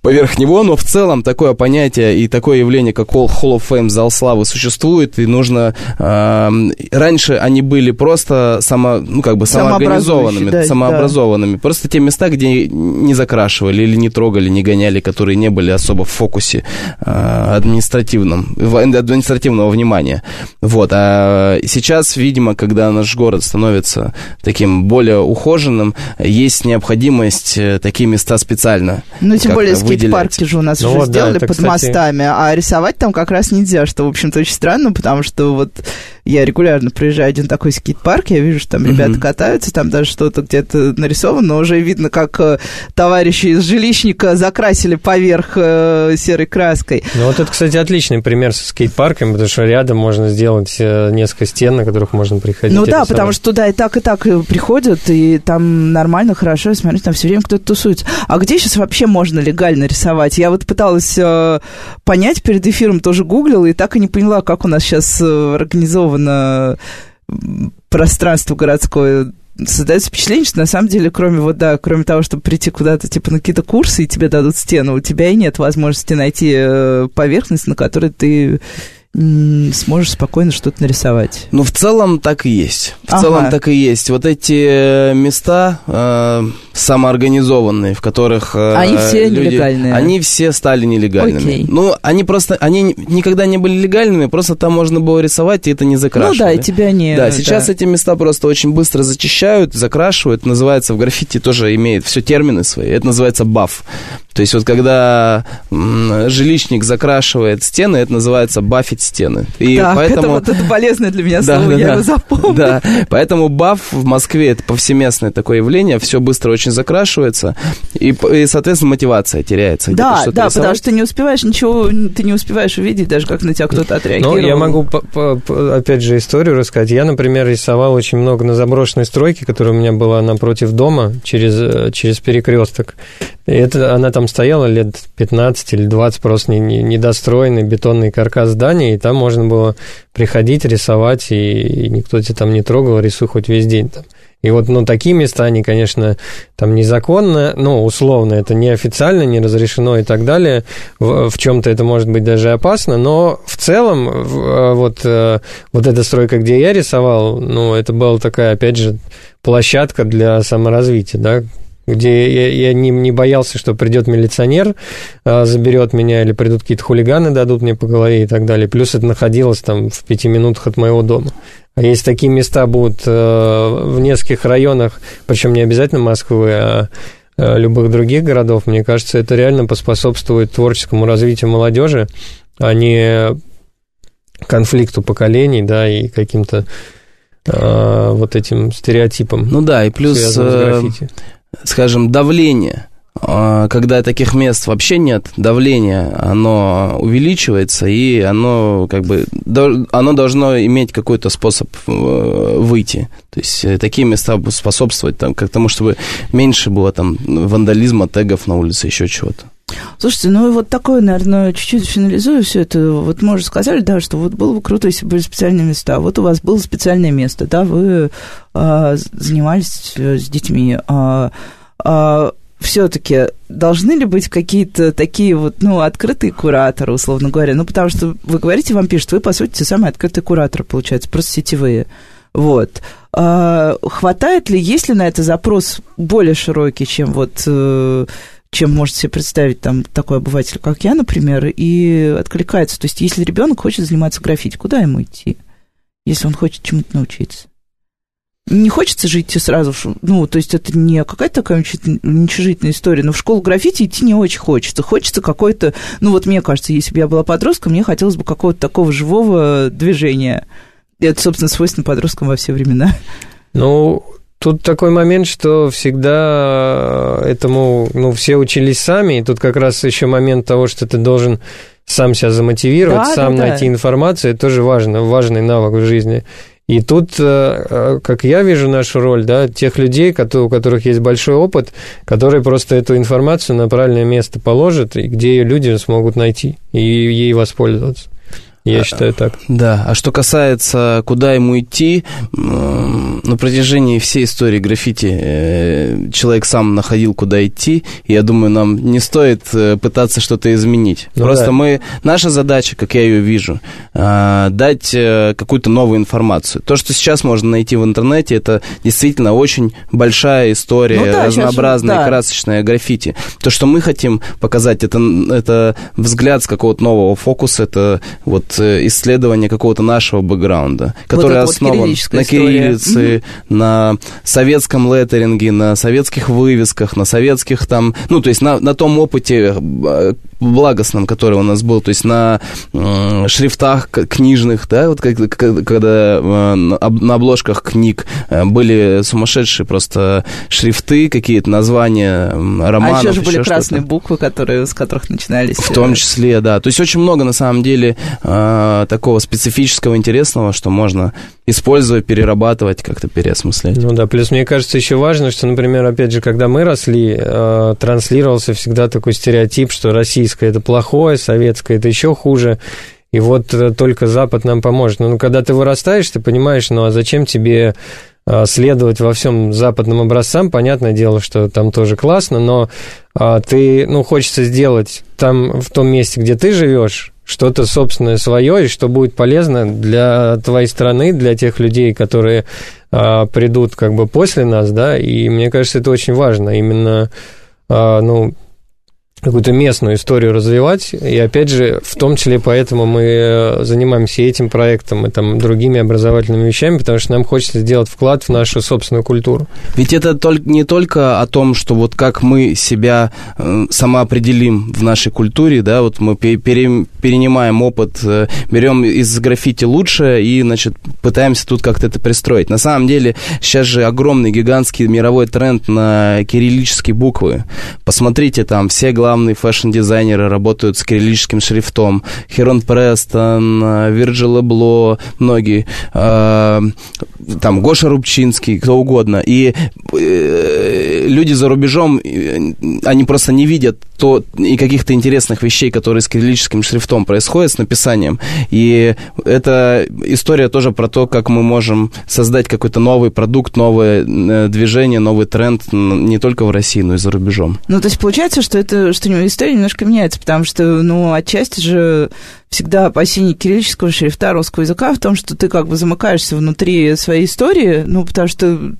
поверх него. Но в целом такое понятие и такое явление, как Hall of Fame, зал славы, существует, и нужно... эм, раньше они были просто само, ну, как бы самоорганизованными, да, самообразованными. Просто те места, где не закрашивали или не трогали, не гоняли, которые не были особо в фокусе э, административном, административного внимания. Вот. А сейчас, видимо, когда наш город становится таким более ухоженным, есть необходимость э, такие места специально Ну, тем более скейт-парки же у нас Ну уже вот, да, сделали это, под кстати- мостами, а рисовать там как раз нельзя, что, в общем-то, очень странно, потому что вот я регулярно проезжаю один такой скейт-парк, я вижу, что там ребята катаются, там даже что-то где-то нарисовано, но уже видно, как э, товарищи из жилищника закрасили поверх э, серой краской. Ну вот это, кстати, отличный пример со скейт-парком, потому что рядом можно сделать э, несколько стен, на которых можно приходить. Ну да, рисовать. потому что туда и так, и так приходят, и там нормально, хорошо, смотрите, там все время кто-то тусуется. А где сейчас вообще можно легально рисовать? Я вот пыталась понять перед эфиром, тоже гуглила, и так и не поняла, как у нас сейчас организовано м, пространство городское. Создается впечатление, что на самом деле, кроме вот, да, кроме того, чтобы прийти куда-то, типа, на какие-то курсы, и тебе дадут стену, у тебя и нет возможности найти э, поверхность, на которой ты сможешь спокойно что-то нарисовать. Ну, в целом так и есть. В Ага. целом так и есть. Вот эти э, места э, самоорганизованные, в которых... э, Они все люди- нелегальные. Они все стали нелегальными. Окей. Ну, они просто... Они ни- никогда не были легальными, просто там можно было рисовать, и это не закрашивали. Ну да, и тебя не... Да, сейчас эти места просто очень быстро зачищают, закрашивают. Называется в граффити тоже имеет все термины свои. Это называется баф. То есть вот когда жилищник закрашивает стены, это называется бафить стены. И Так, это поэтому... вот это полезное для меня Да, слово, да, я да. его запомню. Да, поэтому баф в Москве это повсеместное такое явление, все быстро очень закрашивается, и, и, соответственно, мотивация теряется. Да, что-то да, потому рисовать. что ты не успеваешь ничего, ты не успеваешь увидеть, даже как на тебя кто-то Ну, отреагировал. я могу, опять же, историю рассказать. Я, например, рисовал очень много на заброшенной стройке, которая у меня была напротив дома, через, э, через перекресток. Это, она там стояла лет 15 или 20, просто не- не- недостроенный бетонный каркас здания, и там можно было приходить, рисовать, и, и никто тебя там не трогал, рисуй хоть весь день там. И вот, ну, такие места, они, конечно, там незаконно, ну, условно, это неофициально, не разрешено и так далее. В, в чем-то это может быть даже опасно, но в целом э, вот, э, вот эта стройка, где я рисовал, ну, это была такая, опять же, площадка для саморазвития, да, где я, я не, не боялся, что придет милиционер, а, заберет меня, или придут какие-то хулиганы, дадут мне по голове и так далее. Плюс это находилось там в пяти минутах от моего дома. А если такие места будут э, в нескольких районах, причем не обязательно Москвы, а э, любых других городов, мне кажется, это реально поспособствует творческому развитию молодежи, а не конфликту поколений, да, и каким-то э, вот этим стереотипам, Ну да, и плюс, скажем, давление. А, Когда таких мест вообще нет, давление, оно увеличивается, и оно как бы, оно должно иметь какой-то способ э, выйти. То есть э, такие места способствовать там, к тому, чтобы меньше было там вандализма, тегов на улице, еще чего-то. Слушайте, ну вот такое, наверное, чуть-чуть финализую все это. Вот мы уже сказали, да, что вот было бы круто, если бы были специальные места. Вот у вас было специальное место, да, вы а, занимались э, с детьми. А, все-таки должны ли быть какие-то такие вот, ну, открытые кураторы, условно говоря? Ну, потому что вы говорите, вам пишут, вы, по сути, те самые открытые кураторы, получается, просто сетевые. Вот. А, хватает ли, есть ли на это запрос более широкий, чем вот э, чем может себе представить там такой обыватель, как я, например, и откликается. То есть, если ребенок хочет заниматься граффити, куда ему идти, если он хочет чему-то научиться? Не хочется же идти сразу, ну, то есть это не какая-то такая уничижительная история, но в школу граффити идти не очень хочется. Хочется какой-то, ну вот мне кажется, если бы я была подростком, мне хотелось бы какого-то такого живого движения. И это, собственно, свойственно подросткам во все времена. Ну, тут такой момент, что всегда этому, ну, все учились сами, и тут как раз еще момент того, что ты должен сам себя замотивировать, Да, сам да, да. найти информацию, это тоже важно, важный навык в жизни. И тут, э, э, как я вижу нашу роль, да, тех людей, у которых есть большой опыт, которые просто эту информацию на правильное место положат, и где ее люди смогут найти и ей воспользоваться. Я считаю так. Да, а что касается, куда ему идти, на протяжении всей истории граффити э, человек сам находил, куда идти, и я думаю, нам не стоит э, пытаться что-то изменить. Ну Просто да. мы, наша задача, как я ее вижу, э, дать какую-то новую информацию. То, что сейчас можно найти в интернете, это действительно очень большая история, Ну да, сейчас разнообразная, да. красочная граффити. То, что мы хотим показать, это, это взгляд с какого-то нового фокуса, это вот исследование какого-то нашего бэкграунда, который вот основан кириллическая на история. кириллице, на советском леттеринге, на советских вывесках, на советских там, ну, то есть на, на том опыте э, благостном, который у нас был, то есть на шрифтах книжных, да, вот когда на обложках книг были сумасшедшие просто шрифты, какие-то названия романов. А еще же были еще красные буквы, которые, с которых начинались. В том числе, да. То есть очень много, на самом деле, такого специфического, интересного, что можно использовать, перерабатывать, как-то переосмыслять. Ну да, плюс мне кажется еще важно, что, например, опять же, когда мы росли, э, транслировался всегда такой стереотип, что российское это плохое, советское это еще хуже. И вот э, только Запад нам поможет. Но ну, когда ты вырастаешь, ты понимаешь, ну а зачем тебе э, следовать во всем западным образцам? Понятное дело, что там тоже классно, но э, ты, ну, хочется сделать там, в том месте, где ты живешь, что-то собственное свое, и что будет полезно для твоей страны, для тех людей, которые а, придут как бы после нас, да, и мне кажется, это очень важно, именно, а, ну, какую-то местную историю развивать. И опять же, в том числе поэтому мы э, занимаемся этим проектом и там другими образовательными вещами, потому что нам хочется сделать вклад в нашу собственную культуру. Ведь это не только о том, что вот как мы себя э, самоопределим в нашей культуре, да, вот мы пере, перенимаем опыт, э, берем из граффити лучшее и, значит, пытаемся тут как-то это пристроить. На самом деле, сейчас же огромный, гигантский мировой тренд на кириллические буквы. Посмотрите, там все главные главные фэшн-дизайнеры работают с кириллическим шрифтом. Херон Престон, э, Вирджил Эбло, многие. Э, там Гоша Рубчинский, кто угодно. И э, люди за рубежом, они просто не видят то, и каких-то интересных вещей, которые с кириллическим шрифтом происходят, с написанием. И это история тоже про то, как мы можем создать какой-то новый продукт, новое движение, новый тренд не только в России, но и за рубежом. Ну, то есть получается, что это что история немножко меняется, потому что, ну, отчасти же всегда опасение кириллического шрифта русского языка в том, что ты как бы замыкаешься внутри своей истории, ну, потому что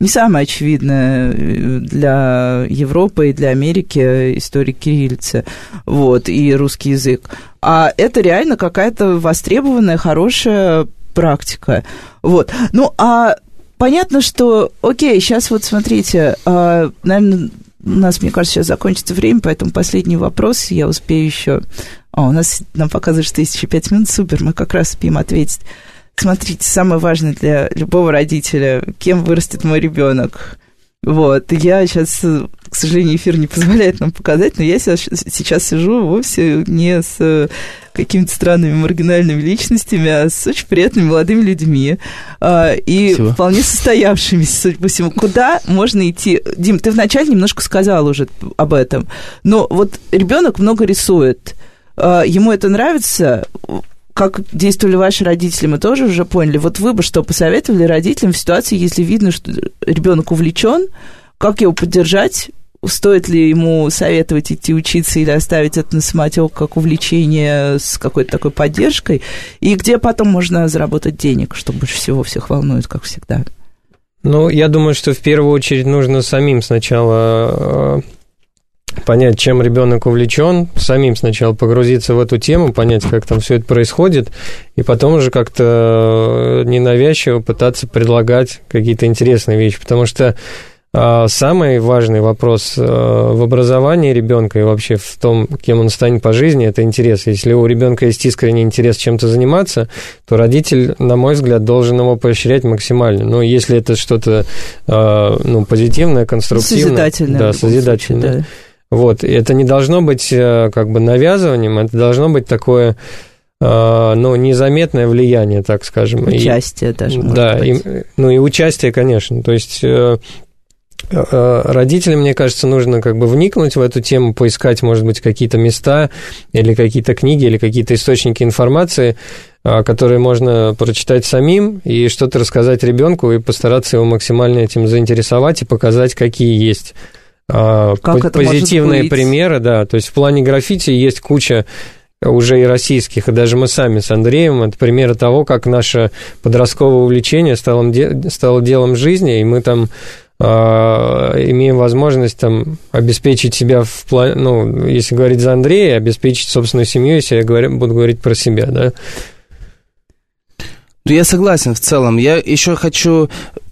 не самая очевидная э, для Европы и для Америки история кириллицы, вот, и русский язык. А это реально какая-то востребованная, хорошая практика. Вот. Ну, а понятно, что, окей, сейчас вот смотрите, а, наверное, у нас, мне кажется, сейчас закончится время, поэтому последний вопрос я успею еще. О, у нас нам показывают, что есть еще пять минут. Супер, мы как раз успеем ответить. Смотрите, самое важное для любого родителя, кем вырастет мой ребенок. Вот, я сейчас, к сожалению, эфир не позволяет нам показать, но я сейчас, сижу вовсе не с какими-то странными маргинальными личностями, а с очень приятными молодыми людьми а, и Спасибо. вполне состоявшимися, судя по всему. Куда можно идти? Дим, ты вначале немножко сказал уже об этом, но вот ребенок много рисует, а, ему это нравится, как действовали ваши родители, мы тоже уже поняли. Вот вы бы что посоветовали родителям в ситуации, если видно, что ребенок увлечен, как его поддержать? Стоит ли ему советовать идти учиться или оставить это на самотек как увлечение с какой-то такой поддержкой? И где потом можно заработать денег, что больше всего всех волнует, как всегда? Ну, я думаю, что в первую очередь нужно самим сначала э, понять, чем ребенок увлечен, самим сначала погрузиться в эту тему, понять, как там все это происходит, и потом уже как-то э, ненавязчиво пытаться предлагать какие-то интересные вещи, потому что а, Самый важный вопрос э, в образовании ребенка и вообще в том, кем он станет по жизни, это интерес. Если у ребенка есть искренний интерес чем-то заниматься, то родитель, на мой взгляд, должен его поощрять максимально. Но если это что-то э, ну, позитивное, конструктивное, созидательное, да, созидательное, случае, да вот, и это не должно быть э, как бы навязыванием, это должно быть такое э, ну, незаметное влияние, так скажем. Участие и, даже, Да, и, ну и участие, конечно. То есть э, родителям, мне кажется, нужно как бы вникнуть в эту тему, поискать, может быть, какие-то места или какие-то книги или какие-то источники информации, которые можно прочитать самим и что-то рассказать ребенку и постараться его максимально этим заинтересовать и показать, какие есть как позитивные примеры, да. То есть в плане граффити есть куча уже и российских, и даже мы сами с Андреем, это примеры того, как наше подростковое увлечение стало, стало делом жизни, и мы там э, имеем возможность там обеспечить себя в плане, ну, если говорить за Андрея, обеспечить собственную семью, если я говорю, буду говорить про себя, да. Ну, я согласен в целом. Я еще хочу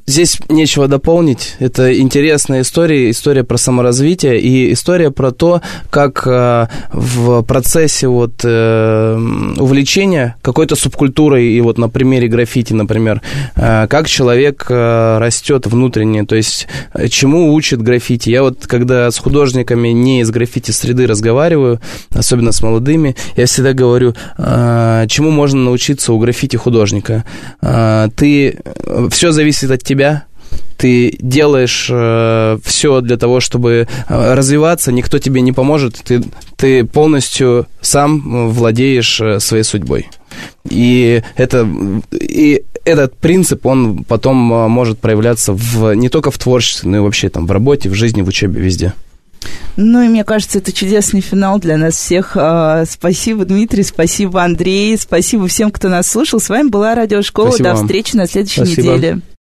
Здесь нечего дополнить. Это интересная история, история про саморазвитие и история про то, как э, в процессе вот э, увлечения какой-то субкультурой и вот на примере граффити, например, э, как человек э, растет внутренне, то есть э, чему учит граффити. Я вот когда с художниками не из граффити среды разговариваю, особенно с молодыми, я всегда говорю, э, чему можно научиться у граффити художника. Э, ты все зависит от тебя тебя, ты делаешь э, все для того, чтобы э, развиваться, никто тебе не поможет, ты, ты полностью сам владеешь э, своей судьбой. И, это, и этот принцип, он потом э, может проявляться в, не только в творчестве, но и вообще там, в работе, в жизни, в учебе, везде. Ну и мне кажется, это чудесный финал для нас всех. А, спасибо, Дмитрий, спасибо, Андрей, спасибо всем, кто нас слушал. С вами была Радиошкола. Спасибо До встречи на следующей спасибо. неделе.